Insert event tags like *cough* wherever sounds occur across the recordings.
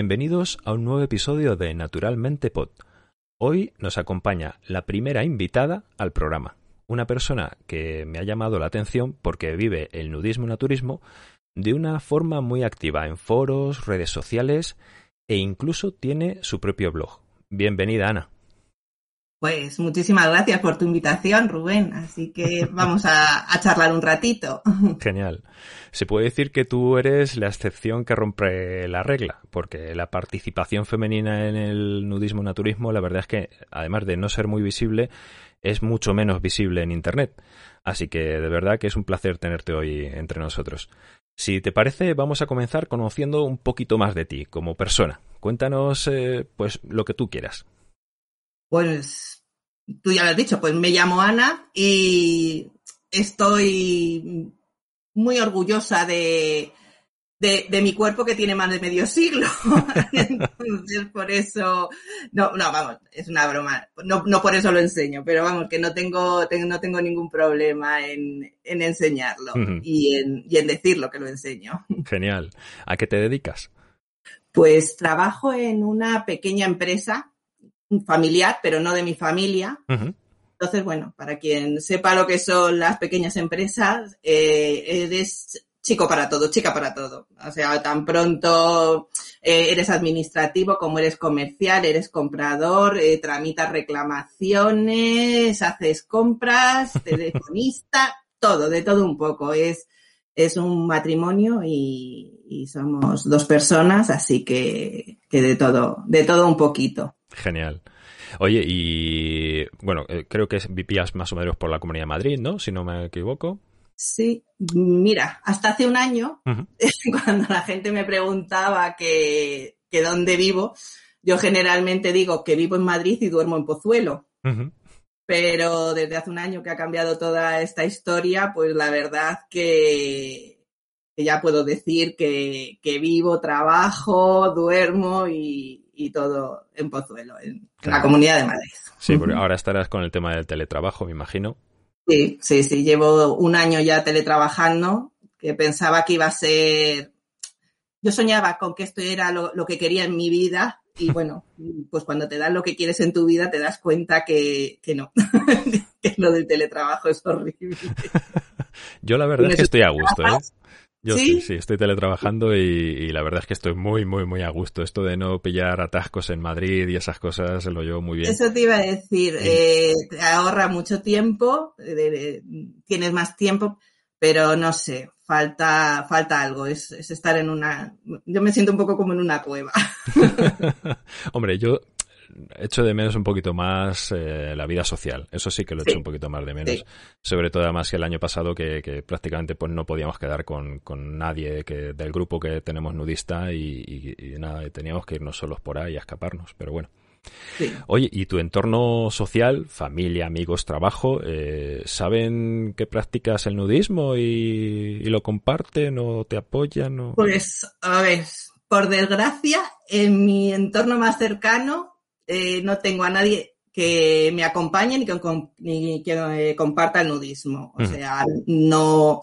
Bienvenidos a un nuevo episodio de Naturalmente Pod. Hoy nos acompaña la primera invitada al programa, una persona que me ha llamado la atención porque vive el nudismo naturismo de una forma muy activa en foros, redes sociales e incluso tiene su propio blog. Bienvenida, Ana. Pues muchísimas gracias por tu invitación, Rubén. Así que *laughs* vamos a, charlar un ratito. *laughs* Genial. Se puede decir que tú eres la excepción que rompe la regla, porque la participación femenina en el nudismo naturismo, la verdad es que, además de no ser muy visible, es mucho menos visible en Internet. Así que de verdad que es un placer tenerte hoy entre nosotros. Si te parece, vamos a comenzar conociendo un poquito más de ti como persona. Cuéntanos, eh, pues, lo que tú quieras. Pues tú ya lo has dicho, pues me llamo Ana y estoy muy orgullosa de, de, mi cuerpo que tiene más de medio siglo. *laughs* Entonces, por eso, no, no, vamos, es una broma. No, no por eso lo enseño, pero vamos, que no tengo, no tengo ningún problema en, en enseñarlo y, en, y en decirlo que lo enseño. Genial. ¿A qué te dedicas? Pues trabajo en una pequeña empresa familiar, pero no de mi familia. Entonces, bueno, para quien sepa lo que son las pequeñas empresas, eh, eres chico para todo, chica para todo. O sea, tan pronto eh, eres administrativo como eres comercial, eres comprador, eh, tramitas reclamaciones, haces compras, telefonista, *laughs* todo, de todo un poco. Es, es un matrimonio y, y somos dos personas, así que, que de todo, de todo un poquito. Genial. Oye, y bueno, eh, creo que vivías más o menos por la Comunidad de Madrid, ¿no? Si no me equivoco. Sí, mira, hasta hace un año, *laughs* cuando la gente me preguntaba que, que, dónde vivo, yo generalmente digo que vivo en Madrid y duermo en Pozuelo. Pero desde hace un año que ha cambiado toda esta historia, pues la verdad que, que ya puedo decir que, que vivo, trabajo, duermo y, y todo en Pozuelo, en la Comunidad de Madrid. Sí, porque ahora estarás con el tema del teletrabajo, me imagino. Sí, sí, sí, llevo un año ya teletrabajando, que pensaba que iba a ser... Yo soñaba con que esto era lo, que quería en mi vida y bueno, pues cuando te dan lo que quieres en tu vida te das cuenta que, que no, *laughs* que lo del teletrabajo es horrible. *laughs* Yo la verdad es que estoy a gusto, ¿eh? Yo ¿Sí? sí, estoy teletrabajando y, la verdad es que estoy muy, muy, muy a gusto. Esto de no pillar atascos en Madrid y esas cosas lo llevo muy bien. Eso te iba a decir, eh, te ahorra mucho tiempo, tienes más tiempo, pero no sé, falta, falta algo, es, es estar en una... Yo me siento un poco como en una cueva. *laughs* *laughs* Hombre, yo echo de menos un poquito más eh, la vida social. Eso sí que lo echo un poquito más de menos. Sobre todo además que el año pasado que, prácticamente pues no podíamos quedar con, nadie que del grupo que tenemos nudista y, nada, teníamos que irnos solos por ahí a escaparnos. Pero bueno. Oye, ¿y tu entorno social, familia, amigos, trabajo, eh, saben que practicas el nudismo y, lo comparten o te apoyan? O... Pues, a ver, por desgracia, en mi entorno más cercano eh, no tengo a nadie que me acompañe ni que, eh, comparta el nudismo. O sea, no,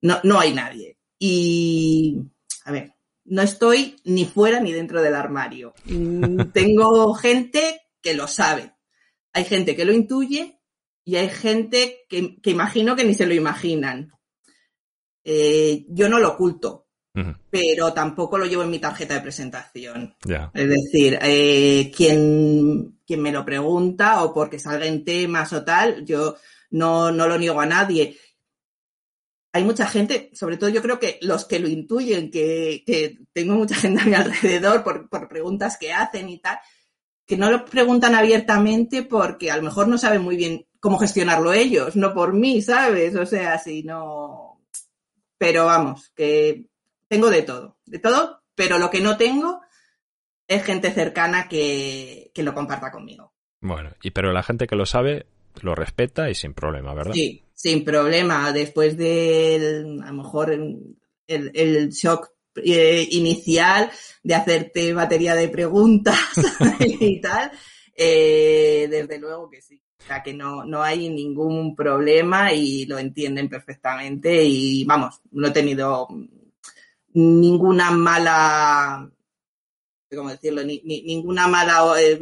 no, hay nadie. Y, a ver, no estoy ni fuera ni dentro del armario. Mm, tengo gente que lo sabe. Hay gente que lo intuye y hay gente que, imagino que ni se lo imaginan. Eh, yo no lo oculto. pero tampoco lo llevo en mi tarjeta de presentación. Es decir, eh, quien, quien me lo pregunta o porque salga en temas o tal, yo no, no lo niego a nadie. Hay mucha gente, sobre todo yo creo que los que lo intuyen, que, que tengo mucha gente a mi alrededor por, por preguntas que hacen y tal, que no lo preguntan abiertamente porque a lo mejor no saben muy bien cómo gestionarlo ellos, no por mí, ¿sabes? O sea, si no. Pero vamos, que tengo de todo, de todo, pero lo que no tengo es gente cercana que, lo comparta conmigo. Bueno, y pero la gente que lo sabe lo respeta y sin problema, ¿verdad? Sí, sin problema. Después del, a lo mejor, el, shock eh, inicial de hacerte batería de preguntas *laughs* y tal, eh, desde luego que sí. O sea, que no, no hay ningún problema y lo entienden perfectamente y vamos, no he tenido ninguna mala, ¿cómo decirlo? Ni, ninguna mala eh,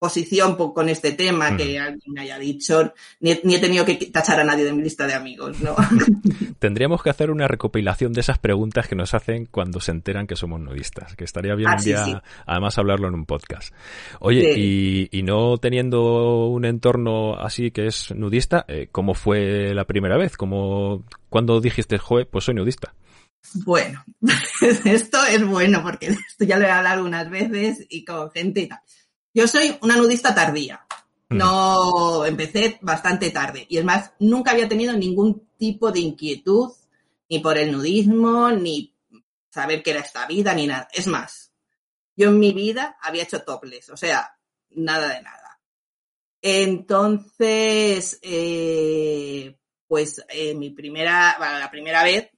posición con este tema que alguien me haya dicho, ni, he tenido que tachar a nadie de mi lista de amigos, ¿no? *laughs* Tendríamos que hacer una recopilación de esas preguntas que nos hacen cuando se enteran que somos nudistas, que estaría bien ah, un día, además, hablarlo en un podcast. Oye, y, no teniendo un entorno así que es nudista, eh, ¿cómo fue la primera vez? ¿Cómo, cuando dijiste, joe, pues soy nudista? Bueno, *laughs* esto es bueno porque *laughs* esto ya lo he hablado algunas veces y con gente y tal. Yo soy una nudista tardía. Mm. No, empecé bastante tarde. Y es más, nunca había tenido ningún tipo de inquietud ni por el nudismo, ni saber qué era esta vida, ni nada. Es más, yo en mi vida había hecho toples, o sea, nada de nada. Entonces, eh, pues eh, mi primera, bueno, la primera vez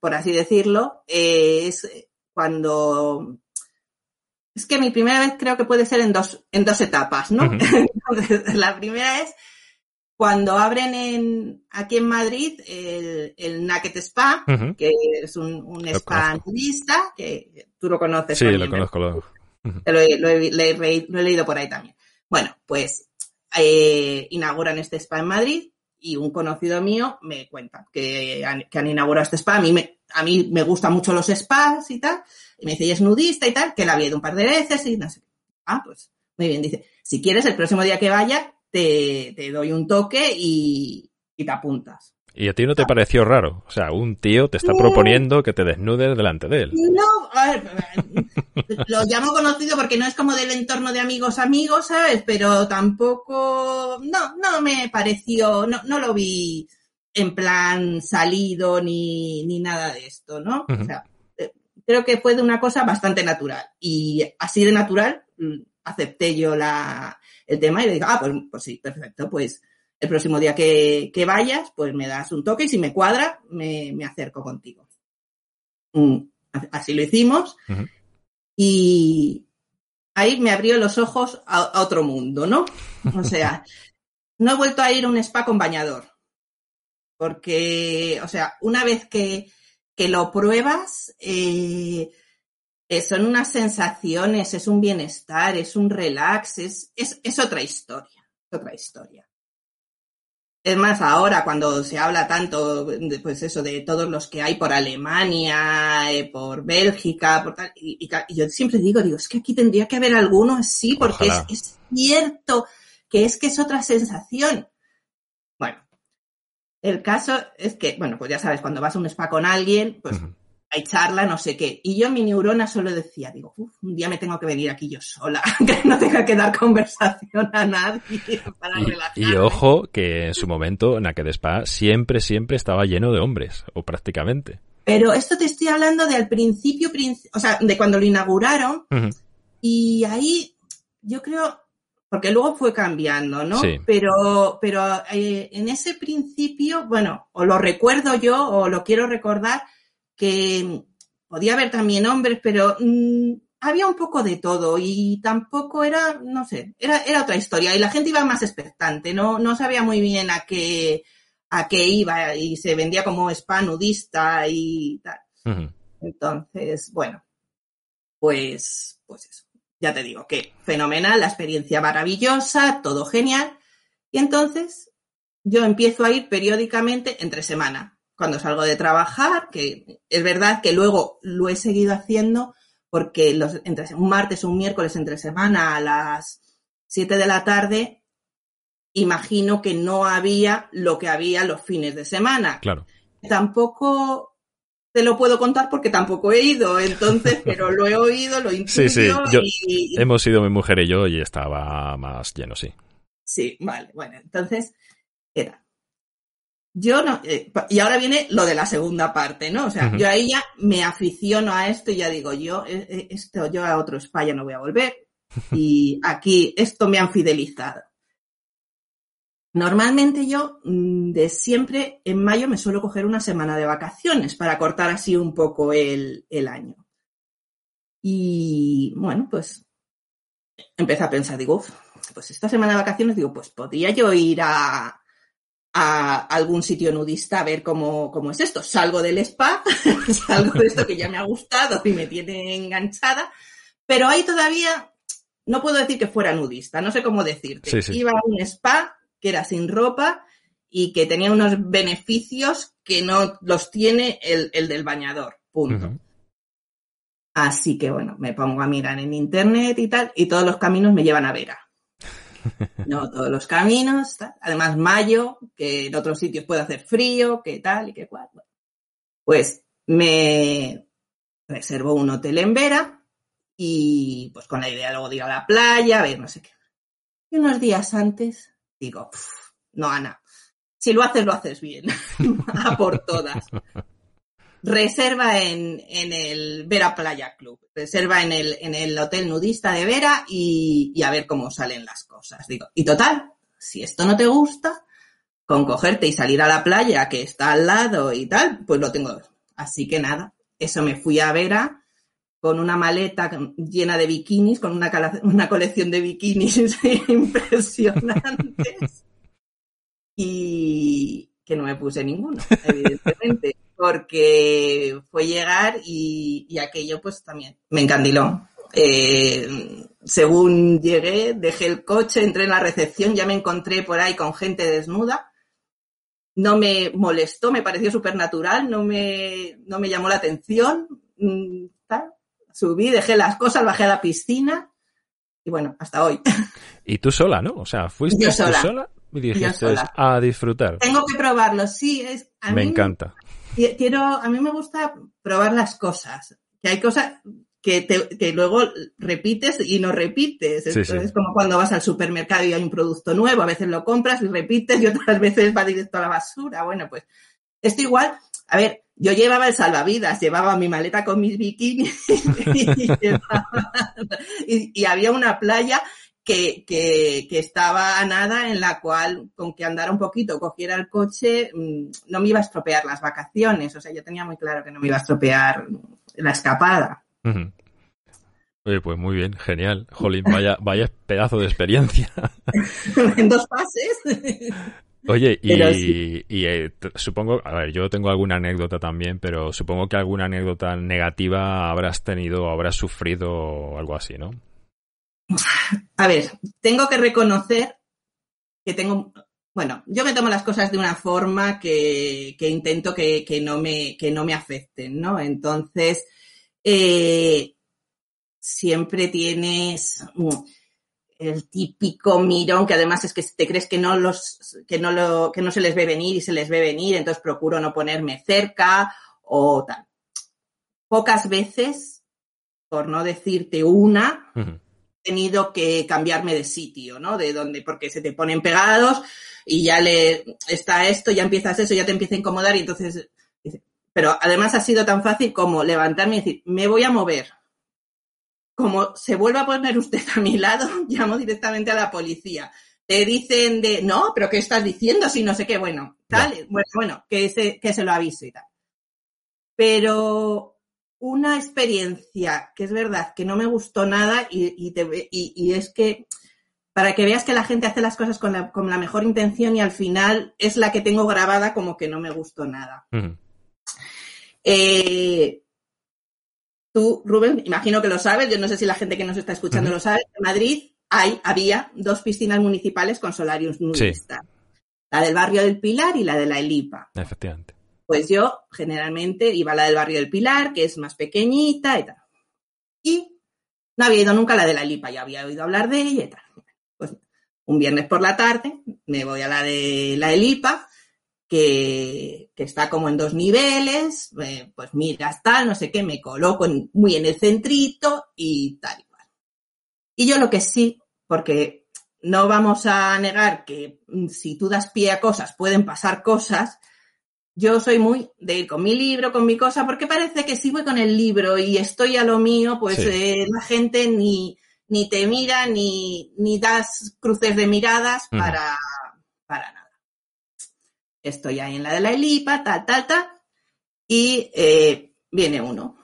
por así decirlo, eh, es cuando... Es que mi primera vez creo que puede ser en dos, en dos etapas, ¿no? *laughs* la primera es cuando abren en, aquí en Madrid el, el Naked Spa, que es un, spa nudista, que tú lo conoces. Sí, lo conozco. Lo, he, leído por ahí también. Bueno, pues eh, inauguran este spa en Madrid y un conocido mío me cuenta que han, que han inaugurado este spa. A mí, me, a mí me gustan mucho los spas y tal. Y me dice, y es nudista y tal, que la había ido un par de veces y no sé. Ah, pues muy bien. Dice, si quieres, el próximo día que vaya, te, te doy un toque y, y te apuntas. ¿Y a ti no te pareció raro? O sea, un tío te está proponiendo que te desnudes delante de él. No, a ver, *laughs* lo llamo conocido porque no es como del entorno de amigos amigos, ¿sabes? Pero tampoco, no, no me pareció, no, no lo vi en plan salido ni, ni nada de esto, ¿no? O sea, creo que fue de una cosa bastante natural. Y así de natural mm, acepté yo la, el tema y le digo, ah, pues, pues sí, perfecto, pues el próximo día que, vayas, pues me das un toque y si me cuadra, me, acerco contigo. Mm, así lo hicimos. Y ahí me abrió los ojos a, otro mundo, ¿no? O sea, *laughs* no he vuelto a ir a un spa con bañador. Porque, o sea, una vez que, lo pruebas, eh, son unas sensaciones, es un bienestar, es un relax, es, es, es otra historia, es otra historia. Es más, ahora cuando se habla tanto, pues eso, de todos los que hay por Alemania, eh, por Bélgica, por tal, y, yo siempre digo, digo, es que aquí tendría que haber alguno así, porque es, cierto que es que es otra sensación. El caso es que, bueno, pues ya sabes, cuando vas a un spa con alguien, pues hay charla, no sé qué. Y yo en mi neurona solo decía, digo, un día me tengo que venir aquí yo sola, *laughs* que no tenga que dar conversación a nadie *laughs* para y, Y ojo que en su momento Naked Spa siempre, siempre estaba lleno de hombres, o prácticamente. Pero esto te estoy hablando de al principio, o sea, de cuando lo inauguraron. Y ahí yo creo, porque luego fue cambiando, ¿no? Sí. Pero, pero eh, en ese principio, bueno, o lo recuerdo yo, o lo quiero recordar, que podía haber también hombres, pero mm, había un poco de todo y tampoco era, no sé, era, era otra historia y la gente iba más expectante, no, no sabía muy bien a qué, a qué iba y se vendía como spa nudista y tal. Entonces, bueno, pues, pues eso. Ya te digo que fenomenal, la experiencia maravillosa, todo genial. Y entonces yo empiezo a ir periódicamente entre semana cuando salgo de trabajar, que es verdad que luego lo he seguido haciendo porque los, entre, un martes o un miércoles entre semana a las 7 de la tarde, imagino que no había lo que había los fines de semana. Claro. Tampoco te lo puedo contar porque tampoco he ido, entonces, pero lo he oído, lo intuyo. *laughs* Sí, sí, hemos ido mi mujer y yo y estaba más lleno, sí. Sí, vale, bueno, entonces era. Yo no, eh, y ahora viene lo de la segunda parte, ¿no? O sea, yo ahí ya me aficiono a esto y ya digo, yo, eh, eh, esto, yo a otro España no voy a volver. *laughs* Y aquí, esto me han fidelizado. Normalmente yo mm, de siempre en mayo me suelo coger una semana de vacaciones para cortar así un poco el, año. Y bueno, pues empecé a pensar, digo, pues esta semana de vacaciones, digo, pues podría yo ir a, algún sitio nudista a ver cómo, cómo es esto. Salgo del spa, *laughs* salgo de esto que ya me ha gustado y me tiene enganchada, pero ahí todavía no puedo decir que fuera nudista, no sé cómo decirte. Iba a un spa que era sin ropa y que tenía unos beneficios que no los tiene el, del bañador. Punto. Así que bueno, me pongo a mirar en internet y tal, y todos los caminos me llevan a Vera. *laughs* No, todos los caminos, además mayo, que en otros sitios puede hacer frío, que tal y que cual. Pues me reservo un hotel en Vera y pues con la idea luego de ir a la playa, a ver, no sé qué. Y unos días antes digo, no, Ana, si lo haces, lo haces bien, *laughs* a por todas. Reserva en, el Vera Playa Club, reserva en el, en el hotel nudista de Vera y, a ver cómo salen las cosas. Digo, y total, si esto no te gusta, con cogerte y salir a la playa que está al lado y tal, pues lo tengo. Así que nada, eso me fui a Vera con una maleta llena de bikinis, con una, una colección de bikinis *laughs* impresionantes. Y que no me puse ninguno, evidentemente, porque fue llegar y, aquello pues también me encandiló. Eh, según llegué, dejé el coche, entré en la recepción, ya me encontré por ahí con gente desnuda. No me molestó, me pareció súper natural, no me, no me llamó la atención. Subí, dejé las cosas, bajé a la piscina y bueno, hasta hoy. Y tú sola, ¿no? O sea, fuiste tú sola y dijiste a disfrutar. Tengo que probarlo, sí. Es, me encanta. Quiero, a mí me gusta probar las cosas. Que hay cosas que, te, luego repites y no repites. Es como cuando vas al supermercado y hay un producto nuevo, a veces lo compras y repites y otras *laughs* veces va directo a la basura. Bueno, pues esto igual, a ver, yo llevaba el salvavidas, llevaba mi maleta con mis bikinis *laughs* y, había una playa que, que, que, estaba a nada en la cual, con que andara un poquito, cogiera el coche, mm, no me iba a estropear las vacaciones. O sea, yo tenía muy claro que no me iba a estropear la escapada. Oye, pues muy bien, genial. Jolín, vaya, vaya pedazo de experiencia. *laughs* en dos pases. Oye, *laughs* y, eh, supongo, a ver, yo tengo alguna anécdota también, pero supongo que alguna anécdota negativa habrás tenido o habrás sufrido o algo así, ¿no? A ver, tengo que reconocer que tengo, bueno, yo me tomo las cosas de una forma que, intento que, no me, que no me afecten, ¿no? Entonces, eh, siempre tienes el típico mirón que además es que te crees que no los que no lo que no se les ve venir y se les ve venir, entonces procuro no ponerme cerca o tal. Pocas veces, por no decirte una, he tenido que cambiarme de sitio, ¿no? De donde porque se te ponen pegados y ya le está esto, ya empiezas eso, ya te empieza a incomodar y entonces pero además ha sido tan fácil como levantarme y decir, me voy a mover como se vuelva a poner usted a mi lado, *laughs* llamo directamente a la policía. Te dicen de, no, pero ¿qué estás diciendo? Si no sé qué, bueno, tal, bueno, bueno, que se, que se lo avise y tal. Pero una experiencia que es verdad que no me gustó nada y, y, es que para que veas que la gente hace las cosas con la, con la, mejor intención y al final es la que tengo grabada como que no me gustó nada. eh, Tú, Rubén, imagino que lo sabes, yo no sé si la gente que nos está escuchando lo sabe, en Madrid hay, había dos piscinas municipales con solarios nudistas. La del barrio del Pilar y la de la Elipa. Efectivamente. Pues yo generalmente iba a la del barrio del Pilar, que es más pequeñita y tal. Y no había ido nunca a la de la Lipa, ya había oído hablar de ella y tal. Pues un viernes por la tarde me voy a la de la Lipa, que, que, está como en dos niveles, eh, pues mira, tal, no sé qué, me coloco muy en el centrito y tal y cual. Y yo lo que sí, porque no vamos a negar que mm, si tú das pie a cosas, pueden pasar cosas, yo soy muy de ir con mi libro, con mi cosa, porque parece que si voy con el libro y estoy a lo mío, pues eh, la gente ni, ni te mira, ni, ni das cruces de miradas para, para. Estoy ahí en la de la Elipa, tal, tal, tal, y eh, viene uno.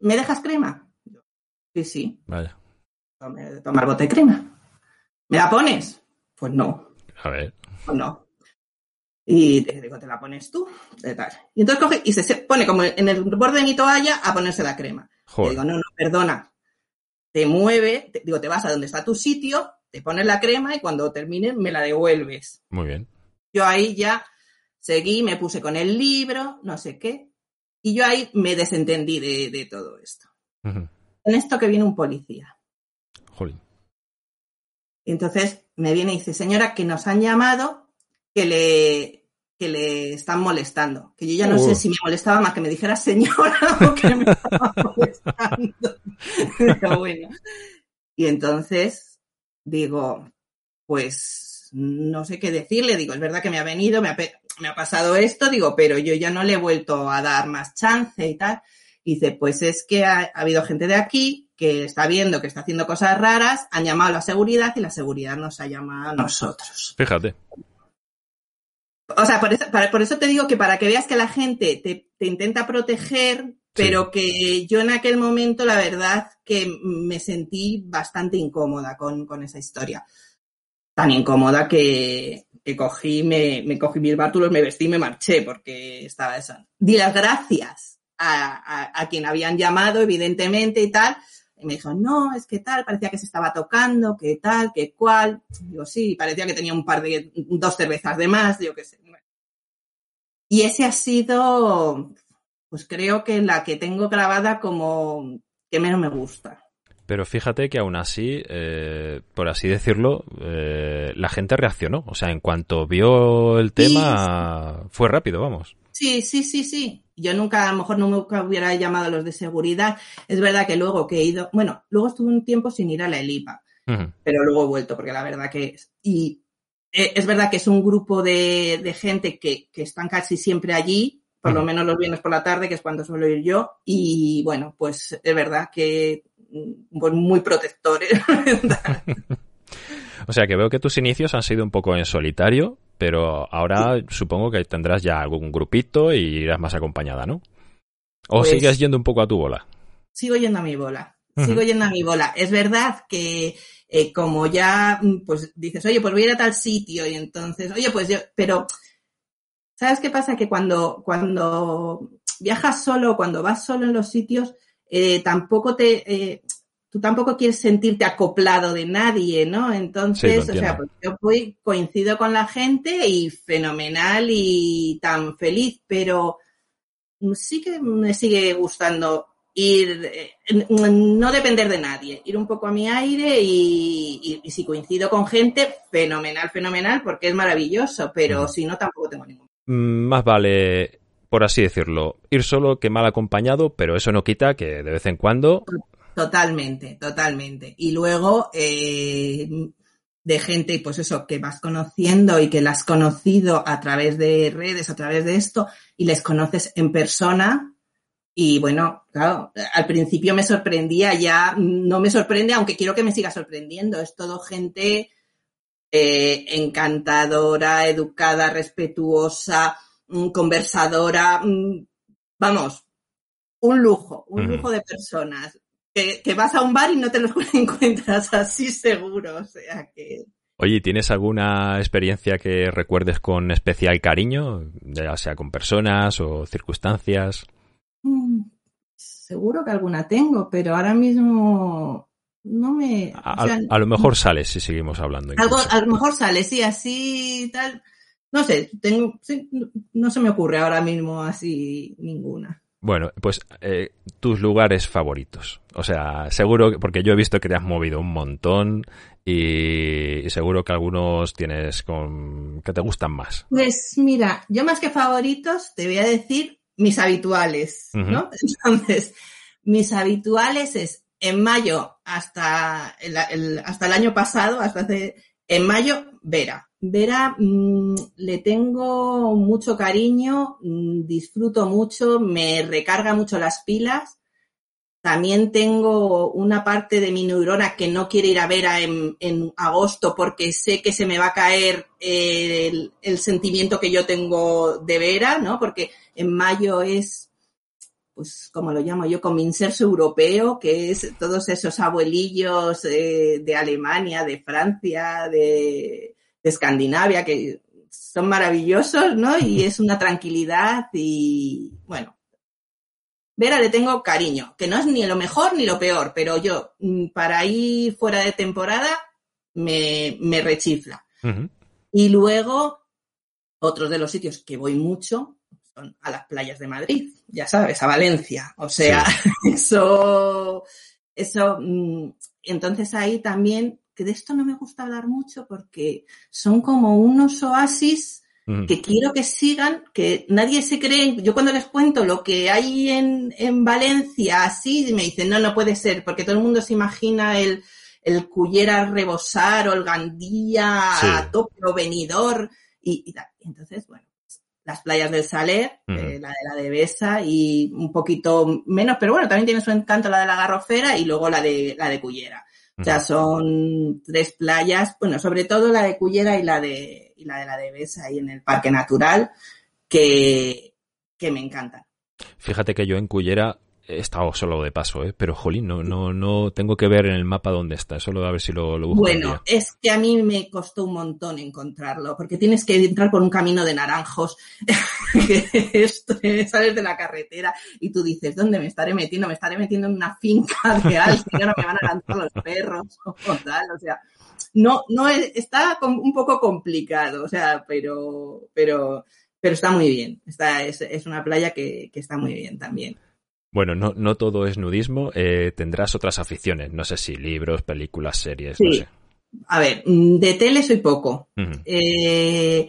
¿Me dejas crema? Sí, sí. Vaya. Tomar bote de crema. ¿Me la pones? Pues no. A ver. Pues no. Y digo, te la pones tú. Y entonces coge y se pone como en el borde de mi toalla a ponerse la crema. Y digo, no, no, perdona. Te mueve, digo, te vas a donde está tu sitio, te pones la crema y cuando termine me la devuelves. Muy bien. Yo ahí ya seguí, me puse con el libro, no sé qué. Y yo ahí me desentendí de, todo esto. En esto que viene un policía. Jolín. Y entonces me viene y dice, señora, que nos han llamado que le, que le están molestando. Que yo ya no sé si me molestaba más que me dijera señora *laughs* o que me estaba molestando. *laughs* Pero bueno. Y entonces digo, pues no sé qué decirle. Digo, es verdad que me ha venido, me ha, me ha pasado esto, digo, pero yo ya no le he vuelto a dar más chance y tal. Y dice, pues es que ha, ha, habido gente de aquí que está viendo que está haciendo cosas raras, han llamado a la seguridad y la seguridad nos ha llamado a nosotros. Fíjate. O sea, por eso, por eso te digo que para que veas que la gente te, te intenta proteger, pero sí. que yo en aquel momento, la verdad, que me sentí bastante incómoda con, con esa historia. Tan incómoda que, que cogí, me, me, cogí mis bártulos, me vestí y me marché porque estaba eso. Di las gracias a, a, a quien habían llamado, evidentemente, y tal, y me dijo, no, es que tal, parecía que se estaba tocando, que tal, que cual. Digo, sí, parecía que tenía un par de, dos cervezas de más, yo qué sé. Y ese ha sido, pues creo que la que tengo grabada como que menos me gusta. Pero fíjate que aún así, eh, por así decirlo, eh, la gente reaccionó. O sea, en cuanto vio el tema, sí. fue rápido, vamos. Sí, sí, sí, sí yo nunca, a lo mejor nunca hubiera llamado a los de seguridad. Es verdad que luego que he ido, bueno, luego estuve un tiempo sin ir a la ELIPA, uh -huh. pero luego he vuelto, porque la verdad que es, y eh, es verdad que es un grupo de, de gente que, que, están casi siempre allí, por uh -huh. lo menos los viernes por la tarde, que es cuando suelo ir yo, y bueno, pues es verdad que muy protectores. *laughs* o sea que veo que tus inicios han sido un poco en solitario, pero ahora sí. supongo que tendrás ya algún grupito y irás más acompañada, ¿no? ¿O pues, sigues yendo un poco a tu bola? Sigo yendo a mi bola, uh -huh. sigo yendo a mi bola. Es verdad que eh, como ya, pues dices, oye, pues voy a ir a tal sitio y entonces, oye, pues yo, pero, ¿sabes qué pasa? Que cuando, cuando viajas solo, cuando vas solo en los sitios, eh, tampoco te, eh, tú tampoco quieres sentirte acoplado de nadie, ¿no? Entonces, sí, o sea, pues yo fui, coincido con la gente y fenomenal y tan feliz, pero sí que me sigue gustando ir, eh, no depender de nadie, ir un poco a mi aire y, y, y si coincido con gente, fenomenal, fenomenal, porque es maravilloso, pero mm. si no, tampoco tengo ningún. Mm, más vale por así decirlo, ir solo que mal acompañado, pero eso no quita que de vez en cuando Totalmente, totalmente. Y luego, eh, de gente, pues eso, que vas conociendo y que la has conocido a través de redes, a través de esto, y les conoces en persona. Y bueno, claro, al principio me sorprendía, ya no me sorprende, aunque quiero que me siga sorprendiendo. Es todo gente eh, encantadora, educada, respetuosa, conversadora. Mm, vamos, un lujo, un lujo de personas que, que, vas a un bar y no te los *laughs* encuentras así seguro, o sea que... Oye, ¿tienes alguna experiencia que recuerdes con especial cariño, ya sea con personas o circunstancias? Mm, seguro que alguna tengo, pero ahora mismo no me... A, o sea, a lo mejor sale si seguimos hablando. Algo, a lo mejor sale, sí, así tal. No sé, tengo, no se me ocurre ahora mismo así ninguna. Bueno, pues eh, tus lugares favoritos. O sea, seguro, porque yo he visto que te has movido un montón y, seguro que algunos tienes con, que te gustan más. Pues mira, yo más que favoritos te voy a decir mis habituales, ¿no? *laughs* Entonces, mis habituales es en mayo hasta el, hasta el año pasado, hasta hace, en mayo, Vera. Vera, mm, le tengo mucho cariño, mm, disfruto mucho, me recarga mucho las pilas. También tengo una parte de mi neurona que no quiere ir a Vera en, agosto porque sé que se me va a caer el, el, sentimiento que yo tengo de Vera, ¿no? Porque en mayo es, pues, como lo llamo yo, como inserso europeo, que es todos esos abuelillos de Alemania, de Francia, de, de Escandinavia, que son maravillosos, ¿no? Y *laughs* es una tranquilidad y, bueno, Vera le tengo cariño, que no es ni lo mejor ni lo peor, pero yo, mm, para ir fuera de temporada, me, me rechifla. Y luego, otros de los sitios que voy mucho a las playas de Madrid, ya sabes, a Valencia. O sea, *laughs* eso, eso, mm, entonces ahí también que de esto no me gusta hablar mucho porque son como unos oasis que quiero que sigan, que nadie se cree. Yo cuando les cuento lo que hay en, en Valencia, así, me dicen, no, no puede ser, porque todo el mundo se imagina el, el Cullera Rebosar o el Gandía a tope o venidor. Y, y, entonces, bueno, las playas del Saler, eh, la de la de Besa y un poquito menos, pero bueno, también tiene su encanto la de la Garrofera y luego la de la de Cullera. O sea, son tres playas, bueno, sobre todo la de Cullera y la de, y la de la de Besa ahí en el Parque Natural, que, que me encantan. Fíjate que yo en Cullera he estado solo de paso, ¿eh? pero jolín, no, no, no tengo que ver en el mapa dónde está, solo a ver si lo, lo busco. Bueno, es que a mí me costó un montón encontrarlo, porque tienes que entrar por un camino de naranjos, *laughs* que sales de la carretera y tú dices, ¿dónde me estaré metiendo? Me estaré metiendo en una finca de alguien ahora me van a lanzar los perros *laughs* o tal, o sea, no, no está un poco complicado, o sea, pero, pero, pero está muy bien, está, es, es una playa que, que está muy bien también. Bueno, no, no todo es nudismo, eh, tendrás otras aficiones, no sé si libros, películas, series, no sé. A ver, mm, de tele soy poco. eh,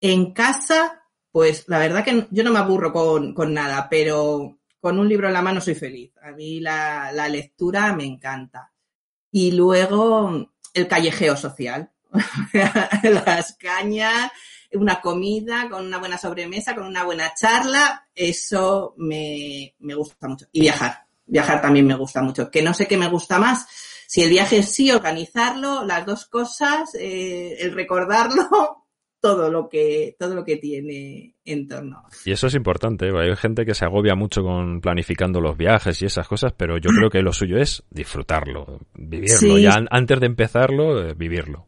en casa, pues la verdad que yo no me aburro con, con, nada, pero con un libro en la mano soy feliz. A mí la, la lectura me encanta. Y luego el callejeo social. *laughs* Las cañas, una comida, con una buena sobremesa, con una buena charla, eso me, me gusta mucho. Y viajar, viajar también me gusta mucho. Que no sé qué me gusta más, si el viaje es sí, organizarlo, las dos cosas, eh, el recordarlo, *laughs* todo lo que todo lo que tiene en torno. Y eso es importante, hay gente que se agobia mucho con planificando los viajes y esas cosas, pero yo creo que lo suyo es disfrutarlo, vivirlo, ya antes de empezarlo, eh, vivirlo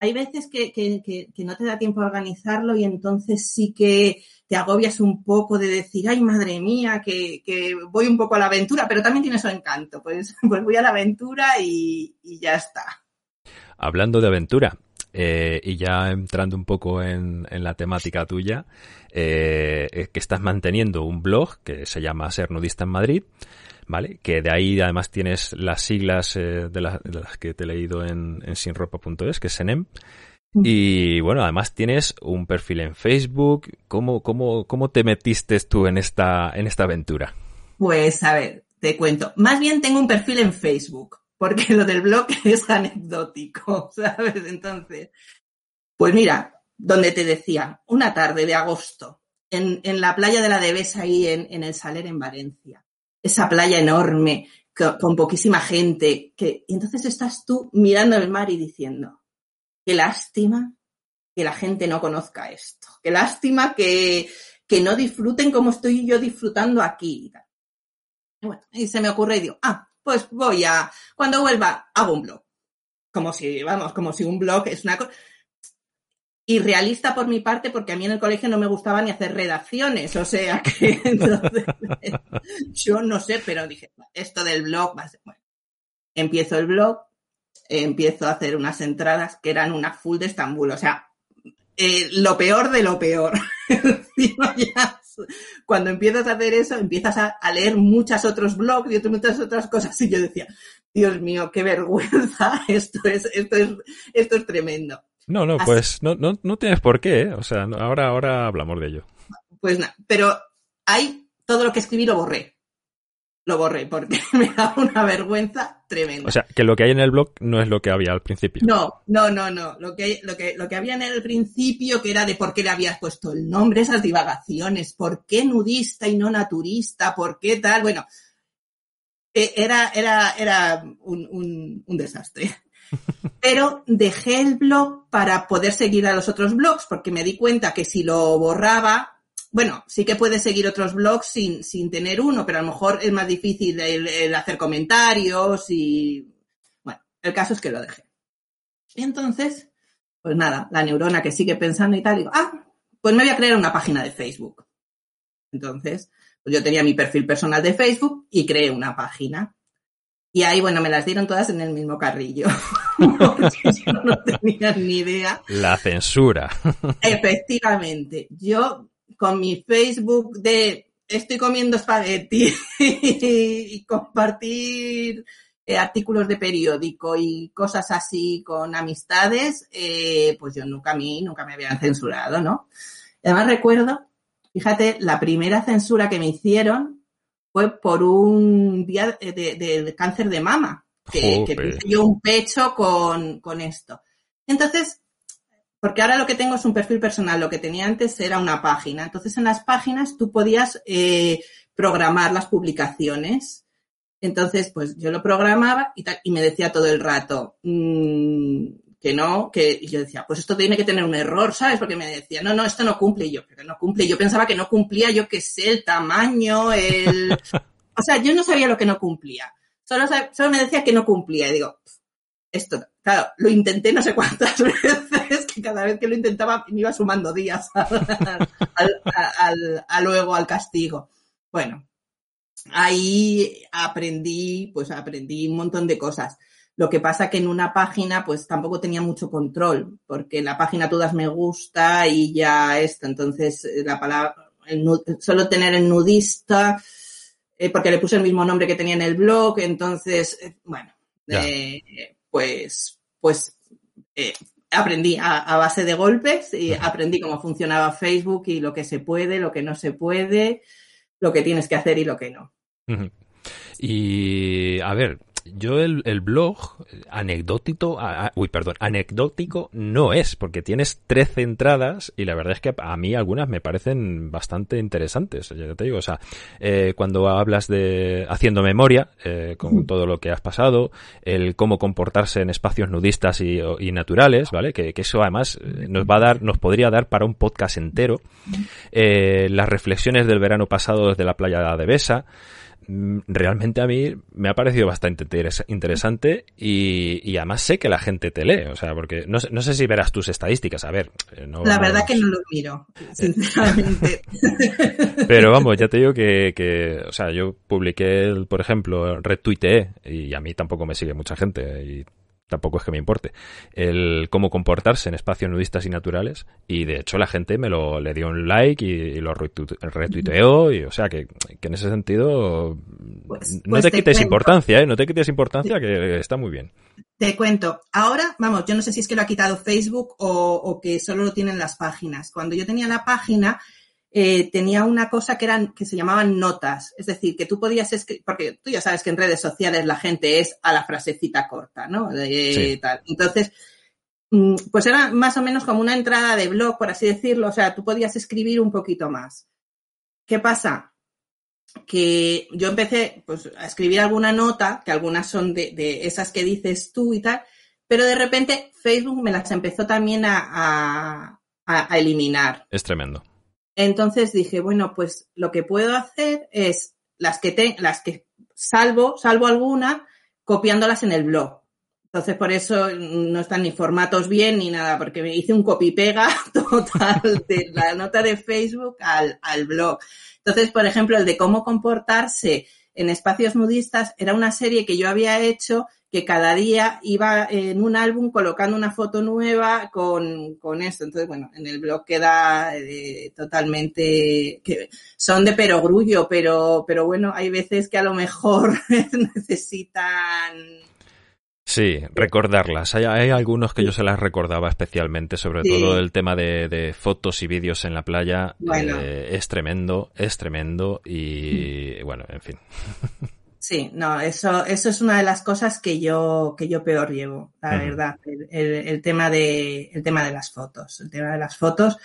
hay veces que, que, que, no te da tiempo a organizarlo y entonces sí que te agobias un poco de decir, ay, madre mía, que, voy un poco a la aventura, pero también tiene su encanto. Pues, *laughs* pues voy a la aventura y, ya está. Hablando de aventura, eh, y ya entrando un poco en, en la temática tuya, eh, que estás manteniendo un blog que se llama Ser Nudista en Madrid. ¿vale? Que de ahí además tienes las siglas eh, de, las que te he leído en, en sinropa.es, que es SENEM. Y bueno, además tienes un perfil en Facebook. ¿Cómo, cómo, cómo te metiste tú en esta, en esta aventura? Pues a ver, te cuento. Más bien tengo un perfil en Facebook, porque lo del blog *laughs* es anecdótico, *laughs* ¿sabes? Entonces, pues mira, donde te decía, una tarde de agosto, en, en la playa de la Devesa, ahí en, en el Saler, en Valencia esa playa enorme, con, poquísima gente, que entonces estás tú mirando el mar y diciendo, qué lástima que la gente no conozca esto, qué lástima que, que no disfruten como estoy yo disfrutando aquí. Y, bueno, y se me ocurre y digo, ah, pues voy a, cuando vuelva, hago un blog. Como si, vamos, como si un blog es una cosa y realista por mi parte, porque a mí en el colegio no me gustaba ni hacer redacciones, o sea que *laughs* entonces, yo no sé, pero dije, esto del blog va a ser, bueno, empiezo el blog, empiezo a hacer unas entradas que eran una full de Estambul, o sea, eh, lo peor de lo peor. *laughs* cuando empiezas a hacer eso, empiezas a, leer muchos otros blogs y muchas otras cosas. Y yo decía, Dios mío, qué vergüenza, *laughs* esto es, esto es, esto es tremendo. No, no, pues no, no, no tienes por qué, ¿eh? o sea, ahora, ahora hablamos de ello. Pues nada, pero hay todo lo que escribí lo borré lo borré porque *laughs* me da una vergüenza tremenda. O sea, que lo que hay en el blog no es lo que había al principio. No, no, no, no. Lo que, lo que, lo que había en el principio, que era de por qué le habías puesto el nombre, esas divagaciones, por qué nudista y no naturista, por qué tal, bueno, e, era, era, era un, un desastre. *laughs* Pero dejé el blog para poder seguir a los otros blogs, porque me di cuenta que si lo borraba, bueno, sí que puedes seguir otros blogs sin, sin tener uno, pero a lo mejor es más difícil el, hacer comentarios y, bueno, el caso es que lo dejé. Y entonces, pues nada, la neurona que sigue pensando y tal, digo, ah, pues me voy a crear una página de Facebook. Entonces, pues yo tenía mi perfil personal de Facebook y creé una página. Y ahí, bueno, me las dieron todas en el mismo carrillo. *laughs* yo no tenía ni idea. La censura. Efectivamente. Yo con mi Facebook de estoy comiendo espagueti *laughs* y compartir eh, artículos de periódico y cosas así con amistades, eh, pues yo nunca a mí, nunca me habían censurado, ¿no? Además recuerdo, fíjate, la primera censura que me hicieron fue por un día de, cáncer de mama, que, que yo un pecho con, con esto. Entonces, porque ahora lo que tengo es un perfil personal, lo que tenía antes era una página. Entonces en las páginas tú podías eh, programar las publicaciones. Entonces, pues yo lo programaba y, y me decía todo el rato mmm, que no, que y yo decía, pues esto tiene que tener un error, ¿sabes? Porque me decía, no, no, esto no cumple. Y yo, pero no cumple. Yo pensaba que no cumplía, yo qué sé, el tamaño, el... *laughs* o sea, yo no sabía lo que no cumplía. Solo, solo me decía que no cumplía. Y digo, esto, claro, lo intenté no sé cuántas *laughs* veces, que cada vez que lo intentaba me iba sumando días *laughs* al, luego al castigo. Bueno, ahí aprendí, pues aprendí un montón de cosas. Lo que pasa que en una página, pues tampoco tenía mucho control, porque en la página todas me gusta y ya esto. Entonces, la palabra, solo tener el nudista, eh, porque le puse el mismo nombre que tenía en el blog, entonces, eh, bueno, eh, pues, pues eh, aprendí a, base de golpes y aprendí cómo funcionaba Facebook y lo que se puede, lo que no se puede, lo que tienes que hacer y lo que no. Y a ver, yo el, el blog anecdótico, uy, perdón, anecdótico no es, porque tienes 13 entradas y la verdad es que a mí algunas me parecen bastante interesantes. Ya te digo, o sea, eh, cuando hablas de haciendo memoria eh, con todo lo que has pasado, el cómo comportarse en espacios nudistas y, naturales, ¿vale? Que, que, eso además eh, nos va a dar, nos podría dar para un podcast entero. Eh, las reflexiones del verano pasado desde la playa de Besa. Mm, realmente a mí me ha parecido bastante interesante y, además sé que la gente te lee, o sea, porque no, no sé si verás tus estadísticas, a ver. Eh, la verdad que no lo miro, sinceramente. *laughs* Pero vamos, ya te digo que, que o sea, yo publiqué, por ejemplo, retuiteé y a mí tampoco me sigue mucha gente y tampoco es que me importe, el cómo comportarse en espacios nudistas y naturales y de hecho la gente me lo le dio un like y, lo retuiteó y o sea que, en ese sentido pues, no pues te, quites importancia, ¿eh? no te quites importancia que está muy bien. Te cuento, ahora, vamos, yo no sé si es que lo ha quitado Facebook o, o que solo lo tienen las páginas. Cuando yo tenía la página, eh, tenía una cosa que eran, que se llamaban notas. Es decir, que tú podías escribir, porque tú ya sabes que en redes sociales la gente es a la frasecita corta, ¿no? Entonces, mm, pues era más o menos como una entrada de blog, por así decirlo. O sea, tú podías escribir un poquito más. ¿Qué pasa? Que yo empecé pues, a escribir alguna nota, que algunas son de, esas que dices tú y tal, pero de repente Facebook me las empezó también a, a eliminar. Es tremendo. Entonces dije, bueno, pues lo que puedo hacer es las que te, las que salvo, salvo alguna, copiándolas en el blog. Entonces, por eso no están ni formatos bien ni nada, porque me hice un copy-pega *laughs* total de la nota de Facebook al, al blog. Entonces, por ejemplo, el de cómo comportarse en espacios nudistas era una serie que yo había hecho que cada día iba en un álbum colocando una foto nueva con, con esto. Entonces, bueno, en el blog queda eh, totalmente, que son de perogrullo, pero, pero bueno, hay veces que a lo mejor *laughs* necesitan Sí, recordarlas. Hay, algunos que yo se las recordaba especialmente, sobre todo el tema de, fotos y vídeos en la playa. Eh, es tremendo, es tremendo y bueno, en fin. *laughs* Sí, no, eso, eso es una de las cosas que yo, que yo peor llevo, la verdad. El, tema de, el tema de las fotos. El tema de las fotos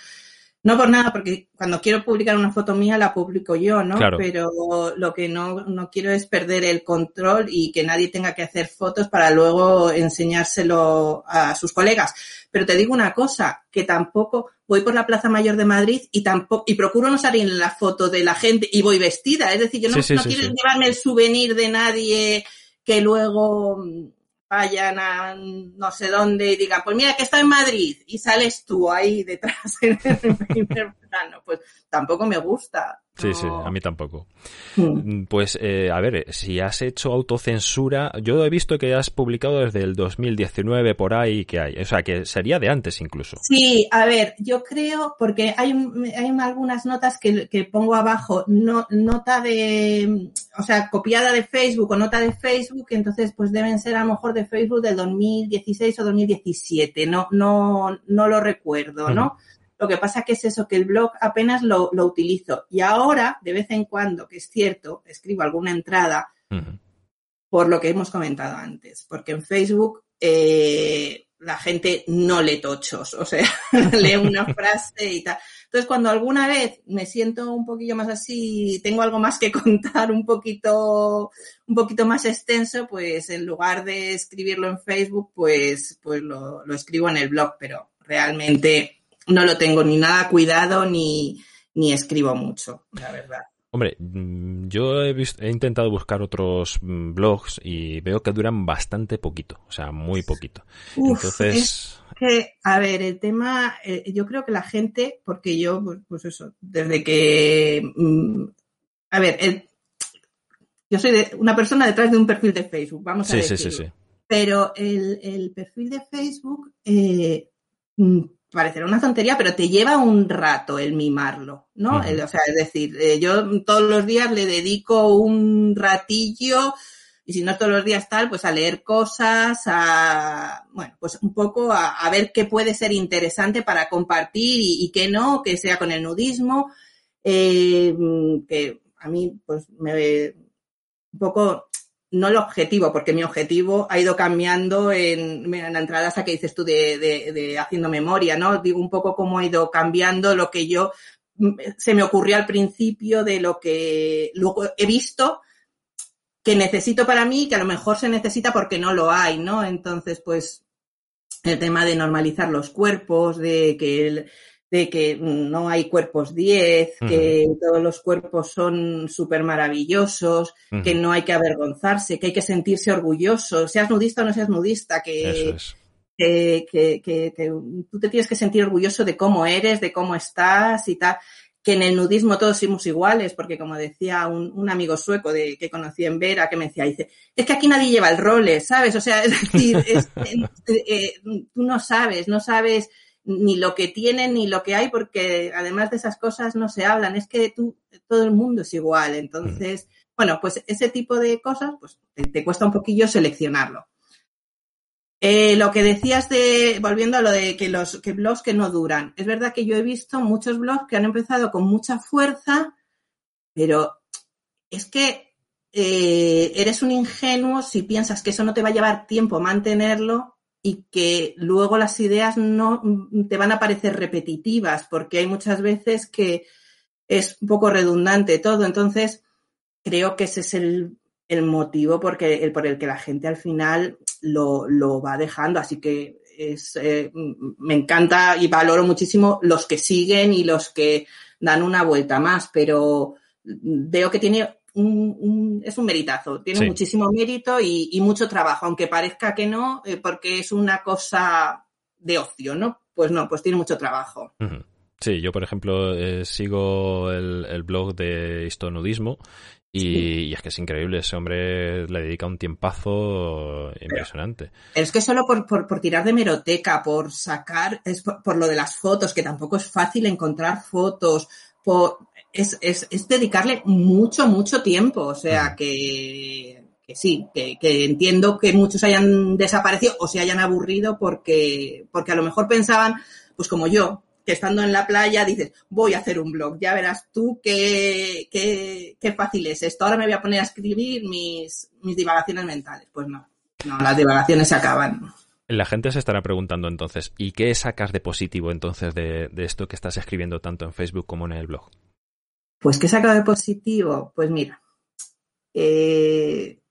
no por nada, porque cuando quiero publicar una foto mía la publico yo, ¿no? Pero lo que no, no quiero es perder el control y que nadie tenga que hacer fotos para luego enseñárselo a sus colegas. Pero te digo una cosa, que tampoco voy por la Plaza Mayor de Madrid y tampoco, y procuro no salir en la foto de la gente y voy vestida. Es decir, yo no, no quiero llevarme el souvenir de nadie que luego vayan a no sé dónde y digan, pues mira que está en Madrid y sales tú ahí detrás *laughs* en el primer plano, pues tampoco me gusta. Sí, sí, a mí tampoco. Hmm. Mm, pues, eh, a ver, si has hecho autocensura, yo he visto que has publicado desde el 2019 por ahí que hay, o sea, que sería de antes incluso. Sí, a ver, yo creo, porque hay, hay algunas notas que, que pongo abajo, no, nota de, o sea, copiada de Facebook o nota de Facebook, entonces pues deben ser a lo mejor de Facebook del 2016 o 2017, no, no, no lo recuerdo, ¿no? Lo que pasa que es eso, que el blog apenas lo, utilizo. Y ahora, de vez en cuando, que es cierto, escribo alguna entrada por lo que hemos comentado antes. Porque en Facebook eh, la gente no lee tochos, o sea, *laughs* lee una *laughs* frase y tal. Entonces, cuando alguna vez me siento un poquillo más así, tengo algo más que *laughs* contar, un poquito, un poquito más extenso, pues en lugar de escribirlo en Facebook, pues, pues lo, lo escribo en el blog, pero realmente no lo tengo ni nada cuidado ni, ni escribo mucho, la verdad. Hombre, mm, yo he, he, intentado buscar otros mm, blogs y veo que duran bastante poquito, o sea, muy poquito. Entonces. que, a ver, el tema, eh, yo creo que la gente, porque yo, pues, pues eso, desde que. Mm, a ver, yo soy una persona detrás de un perfil de Facebook, vamos a decirlo. Sí, sí, sí. Pero el, el perfil de Facebook eh, parecerá una tontería, pero te lleva un rato el mimarlo, ¿no? o sea, es decir, eh, yo todos los días le dedico un ratillo, y si no todos los días tal, pues a leer cosas, a, bueno, pues un poco a, ver qué puede ser interesante para compartir y, qué no, que sea con el nudismo, eh, que a mí, pues me, un poco no el objetivo, porque mi objetivo ha ido cambiando en, la entrada esa que dices tú de, de, haciendo memoria, ¿no? Digo un poco cómo ha ido cambiando lo que yo mm, se me ocurrió al principio de lo que luego he visto que necesito para mí, que a lo mejor se necesita porque no lo hay, ¿no? Entonces, pues, el tema de normalizar los cuerpos, de que el, de que no hay cuerpos 10, que todos los cuerpos son súper maravillosos, que no hay que avergonzarse, que hay que sentirse orgulloso, seas nudista o no seas nudista, que, que, tú te tienes que sentir orgulloso de cómo eres, de cómo estás y tal. Que en el nudismo todos somos iguales, porque como decía un, amigo sueco de, que conocí en Vera, que me decía, dice, es que aquí nadie lleva el role, ¿sabes? O sea, *laughs* es decir, eh, tú no sabes, no sabes ni lo que tienen ni lo que hay, porque además de esas cosas no se hablan. Es que tú, todo el mundo es igual. Entonces, bueno, pues ese tipo de cosas, pues te, cuesta un poquillo seleccionarlo. Eh, lo que decías de, volviendo a lo de que los que blogs que no duran. Es verdad que yo he visto muchos blogs que han empezado con mucha fuerza, pero es que eh, eres un ingenuo si piensas que eso no te va a llevar tiempo mantenerlo y que luego las ideas no te van a parecer repetitivas, porque hay muchas veces que es un poco redundante todo. Entonces, creo que ese es el, motivo porque, el, por el que la gente al final lo, va dejando. Así que es, eh, me encanta y valoro muchísimo los que siguen y los que dan una vuelta más, pero veo que tiene es un meritazo, tiene muchísimo mérito y, mucho trabajo, aunque parezca que no, eh, porque es una cosa de ocio, ¿no? Pues no, pues tiene mucho trabajo. Sí, yo por ejemplo eh, sigo el, blog de histonudismo Y, es que es increíble, ese hombre le dedica un tiempazo impresionante. es que solo por, por, tirar de meroteca, por sacar, es por, lo de las fotos, que tampoco es fácil encontrar fotos, por, es, es, es dedicarle mucho, mucho tiempo. O sea, que, que sí, que, que, entiendo que muchos hayan desaparecido o se hayan aburrido porque, porque a lo mejor pensaban, pues como yo, que estando en la playa dices, voy a hacer un blog, ya verás tú qué, qué, qué fácil es esto. Ahora me voy a poner a escribir mis, mis divagaciones mentales. Pues no, no, las divagaciones se acaban. La gente se estará preguntando entonces, ¿y qué sacas de positivo entonces de, de esto que estás escribiendo tanto en Facebook como en el blog? Pues, ¿qué saco de positivo? Pues mira, eh,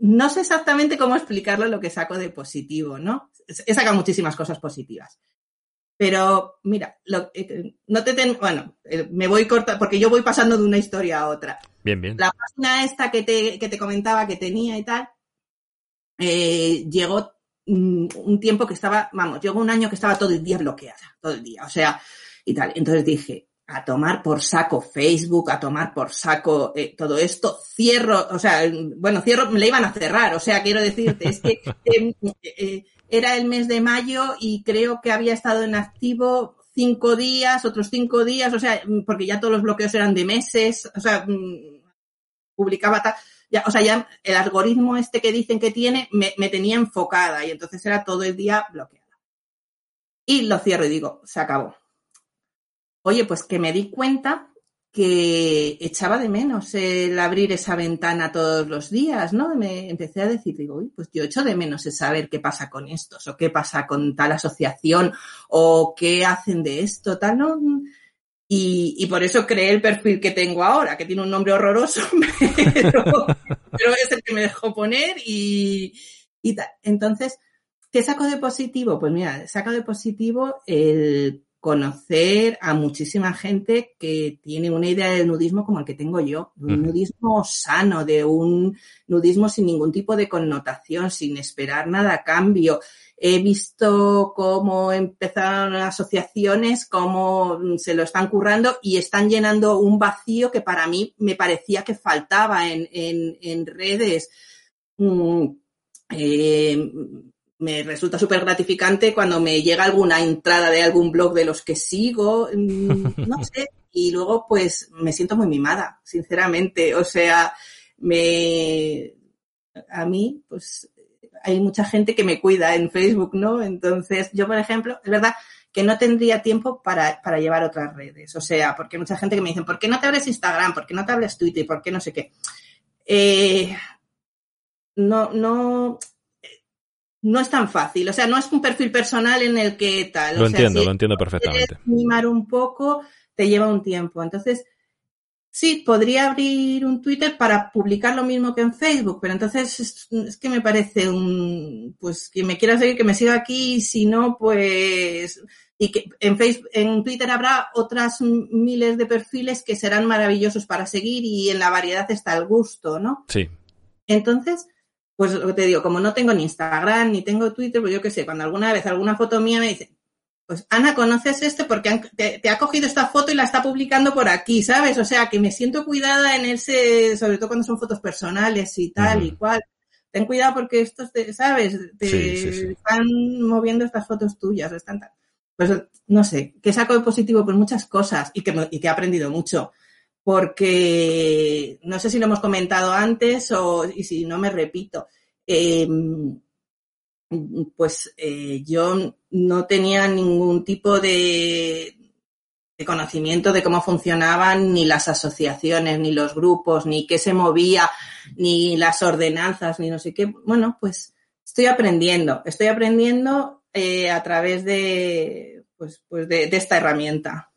no sé exactamente cómo explicarlo lo que saco de positivo, ¿no? He sacado muchísimas cosas positivas. Pero mira, eh, no te ten, bueno, eh, me voy corta porque yo voy pasando de una historia a otra. Bien, bien. La página esta que te, que te comentaba que tenía y tal, eh, llegó mm, un tiempo que estaba, vamos, llegó un año que estaba todo el día bloqueada, todo el día, o sea, y tal. Entonces dije, a tomar por saco Facebook, a tomar por saco todo esto, cierro, o sea, bueno, cierro, me la iban a cerrar, o sea, quiero decirte, es que *laughs* era el mes de mayo y creo que había estado en activo cinco días, otros cinco días, o sea, porque ya todos los bloqueos eran de meses, o sea, mm, publicaba tal, ya, o sea, ya el algoritmo este que dicen que tiene me, me tenía enfocada y entonces era todo el día bloqueada. Y lo cierro y digo, se acabó. Oye, pues que me di cuenta que echaba de menos el abrir esa ventana todos los días, ¿no? Me empecé a decir, digo, uy, pues yo echo de menos el saber qué pasa con estos, o qué pasa con tal asociación, o qué hacen de esto, tal, ¿no? Y, y por eso creé el perfil que tengo ahora, que tiene un nombre horroroso, *laughs* pero, pero es el que me dejó poner y, y tal. Entonces, ¿qué saco de positivo? Pues mira, saco de positivo el conocer a muchísima gente que tiene una idea del nudismo como el que tengo yo, un nudismo sano, de un nudismo sin ningún tipo de connotación, sin esperar nada a cambio. He visto cómo empezaron asociaciones, cómo se lo están currando y están llenando un vacío que para mí me parecía que faltaba en, en, en redes. Mm, eh, me resulta súper gratificante cuando me llega alguna entrada de algún blog de los que sigo, mm, *laughs* no sé, y luego pues me siento muy mimada, sinceramente. O sea, me a mí pues hay mucha gente que me cuida en Facebook, ¿no? Entonces, yo, por ejemplo, es verdad que no tendría tiempo para, para llevar otras redes. O sea, porque hay mucha gente que me dice, ¿por qué no te abres Instagram? ¿Por qué no te abres Twitter? ¿Por qué no sé qué? Eh, no, no, no es tan fácil. O sea, no es un perfil personal en el que tal. Lo entiendo, lo entiendo perfectamente. Mimar un poco te lleva un tiempo. Entonces, sí, podría abrir un Twitter para publicar lo mismo que en Facebook, pero entonces es, que me parece un, pues quien me quiera seguir, que me siga aquí, si no, pues, y que en Facebook, en Twitter habrá otras miles de perfiles que serán maravillosos para seguir y en la variedad está el gusto, ¿no? Sí. Entonces, pues lo que te digo, como no tengo ni Instagram ni tengo Twitter, pues yo qué sé, cuando alguna vez alguna foto mía me dice, pues Ana, ¿conoces este? Porque te, ha cogido esta foto y la está publicando por aquí, ¿sabes? O sea, que me siento cuidada en ese, sobre todo cuando son fotos personales y tal y cual. Ten cuidado porque estos, te, ¿sabes? Te están moviendo estas fotos tuyas, están Pues no sé, ¿qué saco de positivo? Pues muchas cosas y que, y que he aprendido mucho porque no sé si lo hemos comentado antes o y si no me repito. Em, pues eh, yo no tenía ningún tipo de, de, conocimiento de cómo funcionaban ni las asociaciones, ni los grupos, ni qué se movía, ni las ordenanzas, ni no sé qué. Bueno, pues estoy aprendiendo, estoy aprendiendo eh, a través de, pues, pues de esta herramienta.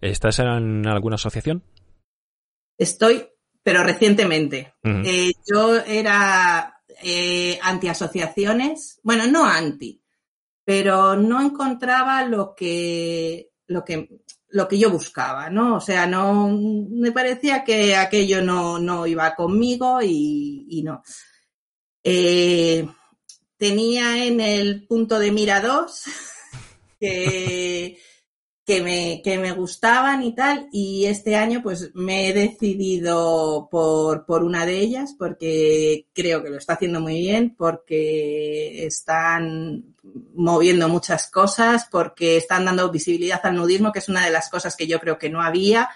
¿Estás en alguna asociación? Estoy, pero recientemente. Eh, yo era eh, anti-asociaciones, bueno, no anti, pero no encontraba lo que, lo que, lo que yo buscaba, ¿no? O sea, no, me parecía que aquello no, no iba conmigo y, no. Eh, tenía en el punto de mira dos *laughs* que que me, que me gustaban y tal, y este año pues me he decidido por, por una de ellas porque creo que lo está haciendo muy bien, porque están moviendo muchas cosas, porque están dando visibilidad al nudismo, que es una de las cosas que yo creo que no había,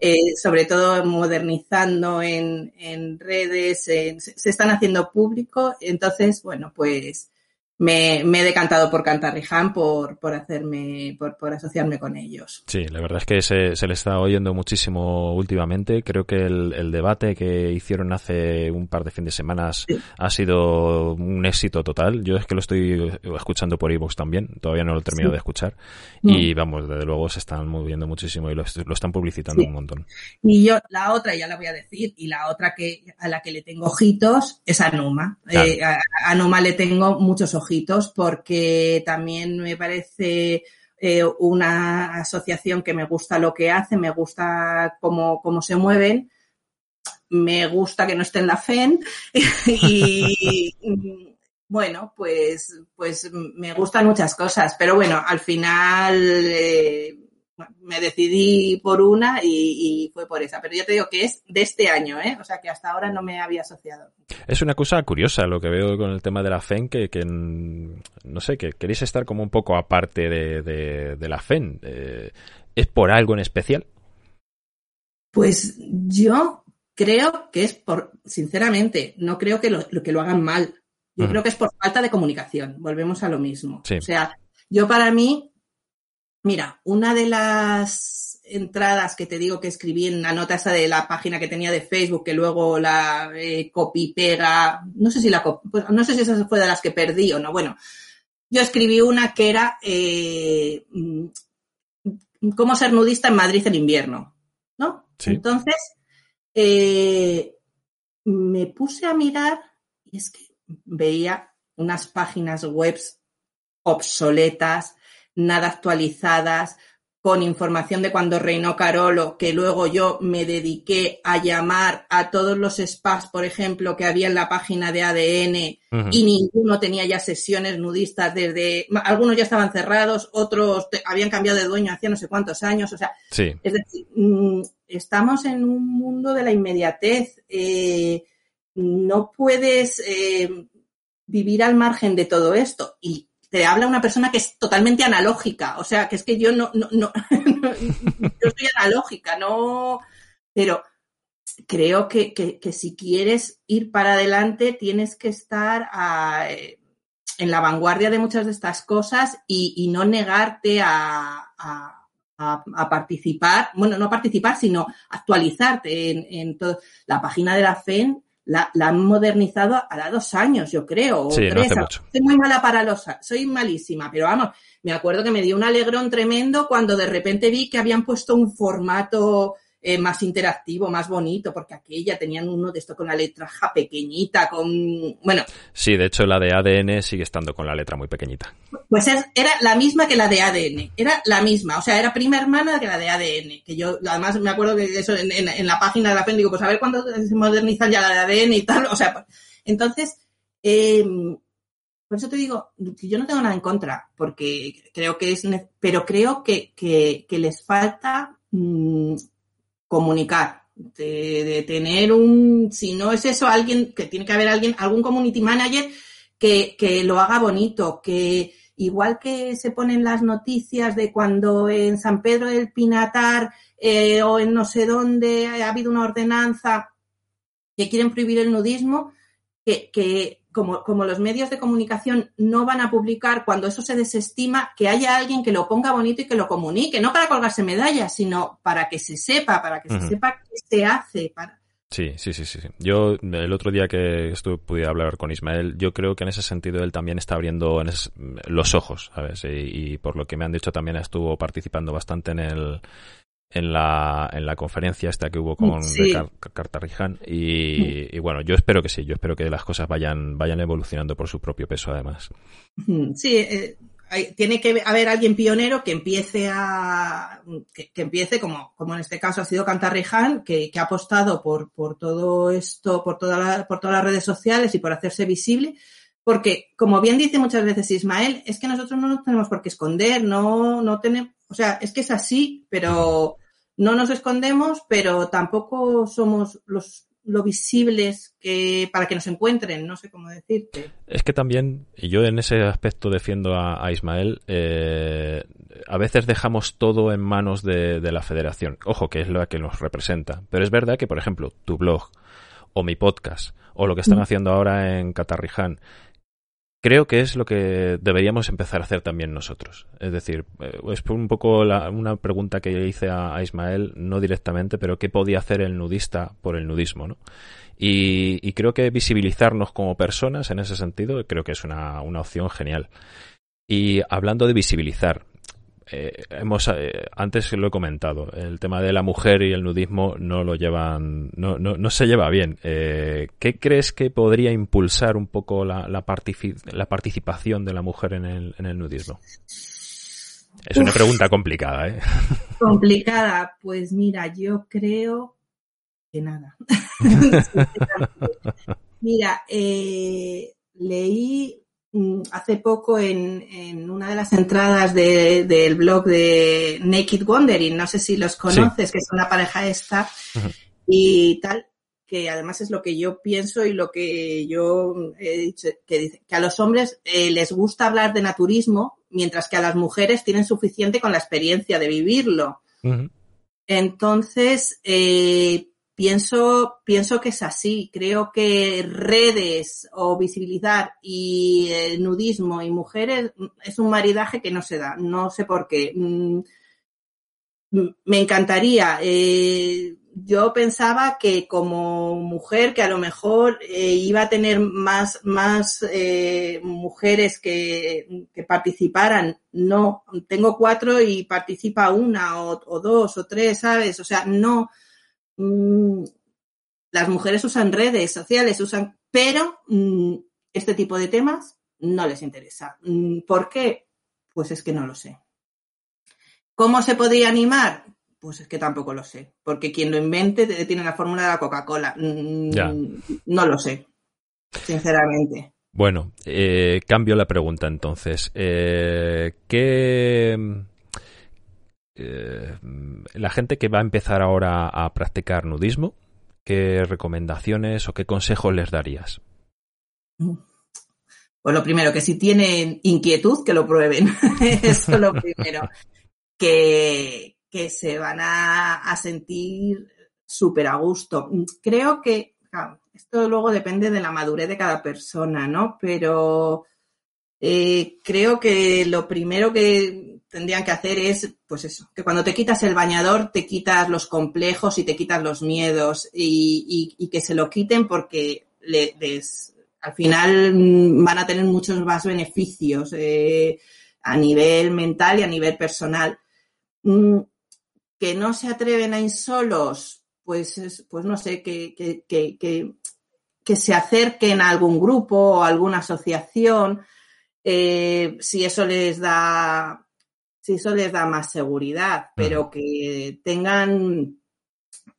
eh, sobre todo modernizando en, en redes, se están haciendo público, entonces, bueno, pues me, he decantado por Cantarriján por, por hacerme, por, por, asociarme con ellos. Sí, la verdad es que se, se le está oyendo muchísimo últimamente. Creo que el, el, debate que hicieron hace un par de fines de semanas ha sido un éxito total. Yo es que lo estoy escuchando por iVoox también, todavía no lo he terminado de escuchar. Y vamos, desde luego se están moviendo muchísimo y lo, lo están publicitando un montón. Y yo, la otra, ya la voy a decir, y la otra que a la que le tengo ojitos es a Numa. Eh, a, a Numa le tengo muchos ojitos porque también me parece eh, una asociación que me gusta lo que hace, me gusta cómo, cómo se mueven, me gusta que no esté en la FEN *laughs* y bueno, pues, pues me gustan muchas cosas, pero bueno, al final eh, me decidí por una y, fue por esa. Pero yo te digo que es de este año, ¿eh? O sea que hasta ahora no me había asociado. Es una cosa curiosa lo que veo con el tema de la FEN, que, que no sé, que queréis estar como un poco aparte de, de, la FEN. Eh, ¿Es por algo en especial? Pues yo creo que es por, sinceramente, no creo que lo, que lo hagan mal. Yo creo que es por falta de comunicación. Volvemos a lo mismo. O sea, yo para mí Mira, una de las entradas que te digo que escribí en la nota esa de la página que tenía de Facebook, que luego la eh, copy pega, no sé si la pues, no sé si esa fue de las que perdí o no. Bueno, yo escribí una que era eh, mm, cómo ser nudista en Madrid en invierno, ¿no? Entonces, eh, me puse a mirar y es que veía unas páginas web obsoletas, nada actualizadas, con información de cuando reinó Carolo, que luego yo me dediqué a llamar a todos los spas, por ejemplo, que había en la página de ADN y ninguno tenía ya sesiones nudistas desde, algunos ya estaban cerrados, otros habían cambiado de dueño hacía no sé cuántos años, o sea, es decir, mm, estamos en un mundo de la inmediatez, eh, no puedes eh, vivir al margen de todo esto y te habla una persona que es totalmente analógica. O sea, que es que yo no, no, no *laughs* yo soy analógica, no, pero creo que, que, si quieres ir para adelante tienes que estar eh, en la vanguardia de muchas de estas cosas y, no negarte a, a, participar, bueno, no participar, sino actualizarte en, en. La página de la FEN la, han modernizado a dos años, yo creo. sí, No hace mucho. Soy muy mala para los, soy malísima, pero vamos, me acuerdo que me dio un alegrón tremendo cuando de repente vi que habían puesto un formato eh, más interactivo, más bonito, porque aquella tenían uno de esto con la letra ja pequeñita, con, bueno. Sí, de hecho la de ADN sigue estando con la letra muy pequeñita. Pues era la misma que la de ADN, era la misma, o sea, era prima hermana que la de ADN, que yo además me acuerdo que eso en, la página de la PEN, digo, pues a ver cuándo se modernizan ya la de ADN y tal, o sea, pues, entonces, em, por eso te digo, yo no tengo nada en contra, porque creo que es, pero creo que, que, les falta mm, comunicar, de, tener un, si no es eso, alguien, que tiene que haber alguien, algún community manager que, que lo haga bonito, que igual que se ponen las noticias de cuando en San Pedro del Pinatar eh, o en no sé dónde ha habido una ordenanza que quieren prohibir el nudismo, que, que como, los medios de comunicación no van a publicar cuando eso se desestima, que haya alguien que lo ponga bonito y que lo comunique, no para colgarse medallas, sino para que se sepa, para que se sepa qué se hace. Para... Sí, sí, sí, sí. Yo el otro día que estuve pude hablar con Ismael, yo creo que en ese sentido él también está abriendo los ojos, ¿sabes? Y, y, por lo que me han dicho también estuvo participando bastante en el en la, en la conferencia esta que hubo con sí. y, y, bueno, yo espero que sí, yo espero que las cosas vayan, vayan evolucionando por su propio peso además. Sí, eh, tiene que haber alguien pionero que empiece a, que, empiece como, como en este caso ha sido Cantarriján, que, que ha apostado por, por todo esto, por, toda por todas las redes sociales y por hacerse visible, porque, como bien dice muchas veces Ismael, es que nosotros no nos tenemos por qué esconder, no, no tenemos, O sea, es que es así, pero no nos escondemos, pero tampoco somos los lo visibles que para que nos encuentren, no sé cómo decirte. Es que también, y yo en ese aspecto defiendo a, Ismael, eh, a veces dejamos todo en manos de, de, la federación. Ojo, que es la que nos representa. Pero es verdad que, por ejemplo, tu blog o mi podcast o lo que están mm. haciendo ahora en Catarriján, creo que es lo que deberíamos empezar a hacer también nosotros. Es decir, eh, es un poco una pregunta que hice a, Ismael, no directamente, pero qué podía hacer el nudista por el nudismo, ¿no? Y, creo que visibilizarnos como personas en ese sentido creo que es una, una opción genial. Y hablando de visibilizar, eh, hemos eh, antes lo he comentado el tema de la mujer y el nudismo no lo llevan no, no, no se lleva bien eh, ¿qué crees que podría impulsar un poco la, la, la participación de la mujer en el, en el nudismo? Es una pregunta complicada, ¿eh? *laughs* Complicada, pues mira, yo creo que nada. *laughs* *laughs* mira, leí hace poco en, una de las entradas del blog de Naked Wondering, no sé si los conoces, que es una pareja esta y tal, que además es lo que yo pienso y lo que yo he dicho, que dice que a los hombres eh, les gusta hablar de naturismo, mientras que a las mujeres tienen suficiente con la experiencia de vivirlo. Entonces, eh, Pienso, pienso que es así. Creo que redes o visibilizar y el nudismo y mujeres es un maridaje que no se da. No sé por qué. Mm, me encantaría. Eh, yo pensaba que como mujer, que a lo mejor eh, iba a tener más, más eh, mujeres que, que, participaran. No, tengo cuatro y participa una o dos o tres, ¿sabes? O sea, no Mm, las mujeres usan redes sociales, usan, pero mm, este tipo de temas no les interesa. Mm, ¿Por qué? Pues es que no lo sé. ¿Cómo se podría animar? Pues es que tampoco lo sé, porque quien lo invente tiene la fórmula de la Coca-Cola. No lo sé, sinceramente. Bueno, eh, cambio la pregunta entonces. Eh, ¿Qué eh, la gente que va a empezar ahora a practicar nudismo, ¿qué recomendaciones o qué consejos les darías? Pues lo primero, que si tienen inquietud, que lo prueben. *laughs* Eso es lo primero. que, que se van a, sentir súper a gusto. Creo que, esto luego depende de la madurez de cada persona, ¿no? Pero eh, creo que lo primero que tendrían que hacer es, pues eso, que cuando te quitas el bañador te quitas los complejos y te quitas los miedos y, que se lo quiten porque al final mm, van a tener muchos más beneficios eh, a nivel mental y a nivel personal. Mm, que no se atreven a ir solos, pues, pues no sé, que, que, que, que, se acerquen a algún grupo o alguna asociación, eh, si eso les da si eso les da más seguridad, pero que tengan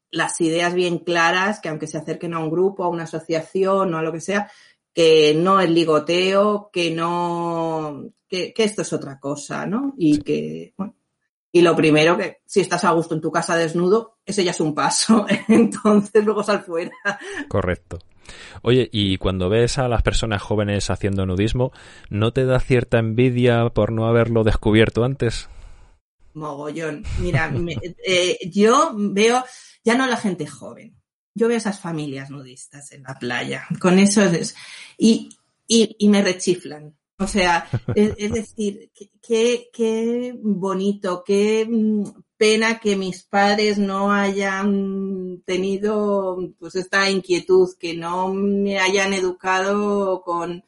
las ideas bien claras, que aunque se acerquen a un grupo, a una asociación o a lo que sea, que no es ligoteo, que no, que, esto es otra cosa, ¿no? Y que, bueno, y lo primero que, si estás a gusto en tu casa desnudo, ese ya es un paso, *laughs* entonces luego sal fuera. Correcto. Oye, y cuando ves a las personas jóvenes haciendo nudismo, ¿no te da cierta envidia por no haberlo descubierto antes? Mogollón. Mira, eh, yo veo, ya no la gente joven, yo veo esas familias nudistas en la playa, con eso es, y, y, me rechiflan. O sea, es, decir, qué, qué bonito, qué mm, pena que mis padres no hayan tenido pues esta inquietud, que no me hayan educado con,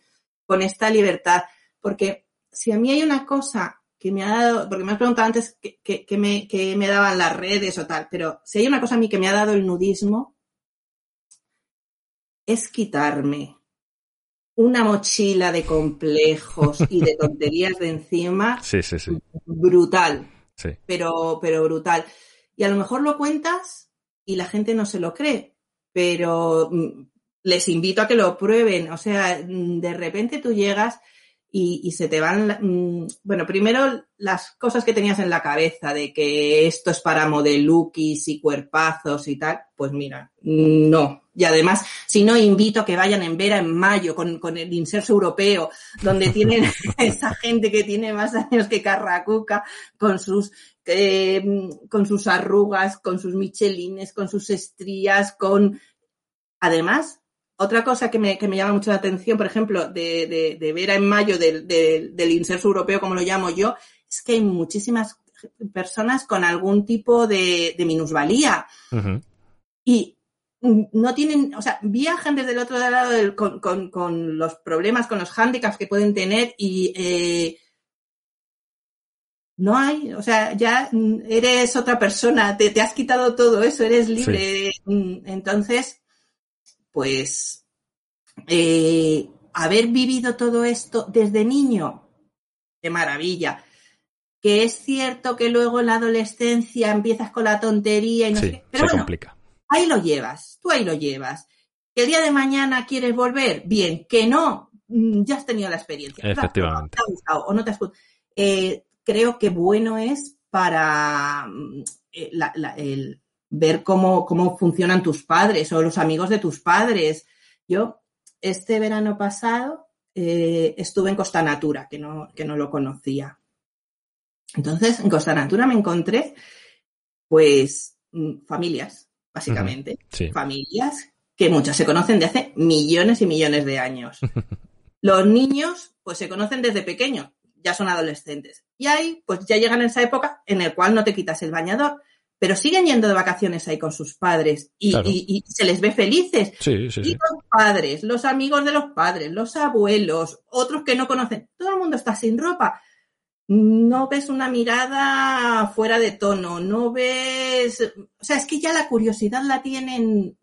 con esta libertad. Porque si a mí hay una cosa que me ha dado, porque me has preguntado antes que, que, me, que me daban las redes o tal, pero si hay una cosa a mí que me ha dado el nudismo, es quitarme una mochila de complejos y de tonterías de encima. Sí, sí, sí. Brutal pero, pero brutal. Y a lo mejor lo cuentas y la gente no se lo cree, pero mm, les invito a que lo prueben. O sea, mm, de repente tú llegas y, se te van, mm, bueno, primero las cosas que tenías en la cabeza de que esto es para modelukis y cuerpazos y tal, pues mira, no. Y además, si no, invito a que vayan en Vera en mayo con, con el inserso europeo, donde *laughs* tienen *laughs* esa gente que tiene más años que Carracuca, con sus eh, con sus arrugas, con sus michelines, con sus estrías, con... Además, otra cosa que me, que me llama mucho la atención, por ejemplo, de, de, de ver en mayo del, del inserso europeo, como lo llamo yo, es que hay muchísimas personas con algún tipo de, de minusvalía. Y no tienen, o sea, viajan desde el otro lado del, con, con, con, los problemas, con los hándicaps que pueden tener y eh, no hay, o sea, ya eres otra persona, te, te has quitado todo eso, eres libre. Entonces, pues eh, haber vivido todo esto desde niño, qué maravilla. Que es cierto que luego en la adolescencia empiezas con la tontería y no sé Pero bueno, complica. Ahí lo llevas, tú ahí lo llevas. Que el día de mañana quieres volver, bien, que no, mm, ya has tenido la experiencia. Efectivamente. o no te has eh, creo que bueno es para mm, eh, el, ver cómo, cómo funcionan tus padres o los amigos de tus padres. Yo, este verano pasado, eh, estuve en Costa Natura, que no, que no lo conocía. Entonces, en Costa Natura me encontré, pues, mm, familias, básicamente. Familias que muchas se conocen de hace millones y millones de años. *laughs* Los niños, pues, se conocen desde pequeños, ya son adolescentes. Y ahí, pues, ya llegan en esa época en el cual no te quitas el bañador pero siguen yendo de vacaciones ahí con sus padres y, se les ve felices. Sí, sí, y los padres, los amigos de los padres, los abuelos, otros que no conocen, todo el mundo está sin ropa. No ves una mirada fuera de tono, no ves, o sea, es que ya la curiosidad la tienen,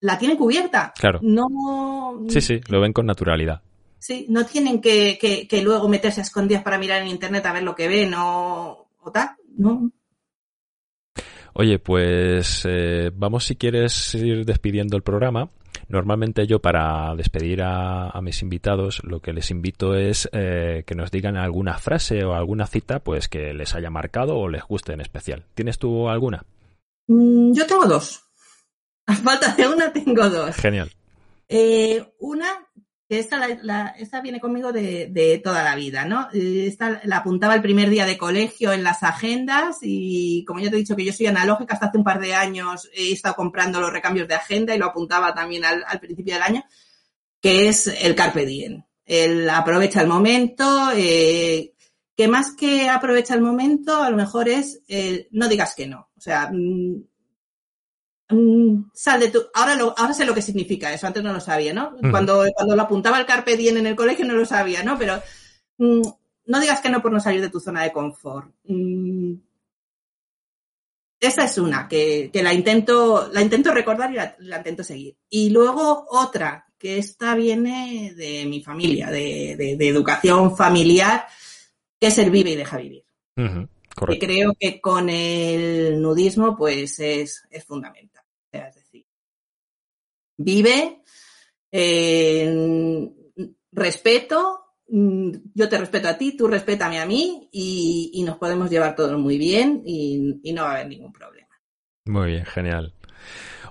la tienen cubierta. Claro. No. Sí, sí, lo ven con naturalidad. Sí, no tienen que, que, que luego meterse a escondidas para mirar en internet a ver lo que ven o, o tal no. Oye, pues eh, vamos si quieres ir despidiendo el programa. Normalmente yo para despedir a, mis invitados lo que les invito es eh, que nos digan alguna frase o alguna cita pues que les haya marcado o les guste en especial. ¿Tienes tú alguna? Mm, yo tengo dos. A falta de una tengo dos. Genial. Eh, una esta, esta viene conmigo de, toda la vida, ¿no? Esta la apuntaba el primer día de colegio en las agendas y como ya te he dicho que yo soy analógica, hasta hace un par de años he estado comprando los recambios de agenda y lo apuntaba también al, principio del año, que es el carpe diem. El aprovecha el momento, eh, que más que aprovecha el momento, a lo mejor es no digas que no. O sea, Mm, sal de tu... Ahora, lo, ahora sé lo que significa eso, antes no lo sabía, ¿no? Cuando, cuando lo apuntaba el Carpe Diem en el colegio no lo sabía, ¿no? Pero mm, no digas que no por no salir de tu zona de confort. Mm, esa es una, que, que, la, intento, la intento recordar y la, intento seguir. Y luego otra, que esta viene de mi familia, de, de, educación familiar, que es el vive y deja vivir. Que creo que con el nudismo, pues es, es fundamental. Vive, respeto, mm, yo te respeto a ti, tú respétame a mí y, nos podemos llevar todos muy bien y, no va a haber ningún problema. Muy bien, genial.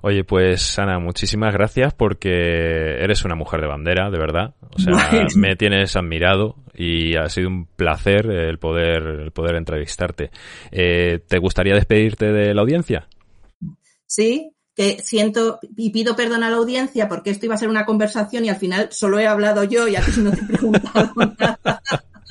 Oye, pues Ana, muchísimas gracias porque eres una mujer de bandera, de verdad. O sea, *laughs* me tienes admirado y ha sido un placer el poder, el poder entrevistarte. Eh, ¿Te gustaría despedirte de la audiencia? Sí, que siento y pido perdón a la audiencia porque esto iba a ser una conversación y al final solo he hablado yo y a ti no te he preguntado *laughs* nada.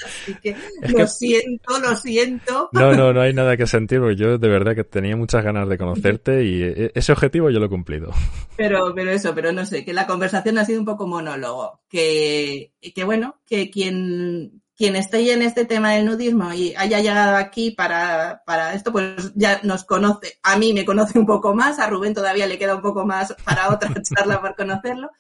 Así que lo siento, lo siento. No, no, no hay nada que sentir, porque yo de verdad que tenía muchas ganas de conocerte y e, ese objetivo yo lo he cumplido. Pero, pero eso, pero no sé, que la conversación ha sido un poco monólogo. Que, que bueno, que quien, quien esté en este tema del nudismo y haya llegado aquí para, para, esto, pues ya nos conoce. A mí me conoce un poco más, a Rubén todavía le queda un poco más para otra *laughs* charla por conocerlo.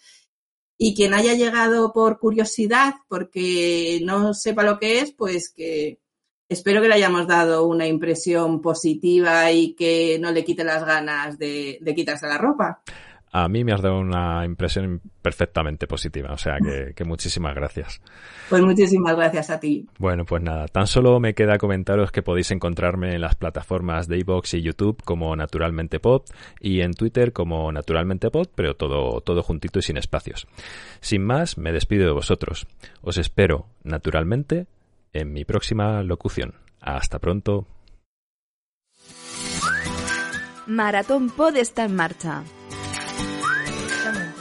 Y quien haya llegado por curiosidad, porque no sepa lo que es, pues que espero que le hayamos dado una impresión positiva y que no le quite las ganas de, de quitarse la ropa. A mí me has dado una impresión perfectamente positiva. O sea que, muchísimas gracias. Pues muchísimas gracias a ti. Bueno, pues nada, tan solo me queda comentaros que podéis encontrarme en las plataformas de iVoox y YouTube como Naturalmente Pod y en Twitter como Naturalmente Pod, pero todo, todo juntito y sin espacios. Sin más, me despido de vosotros. Os espero, naturalmente, en mi próxima locución. Hasta pronto. Maratón Pod está en marcha.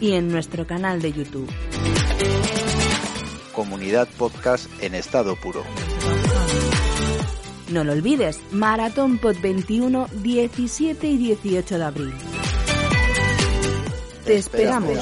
y en nuestro canal de YouTube. Comunidad Podcast en estado puro. No lo olvides, Maratón Pod 21, 17 y 18 de abril. Te esperamos.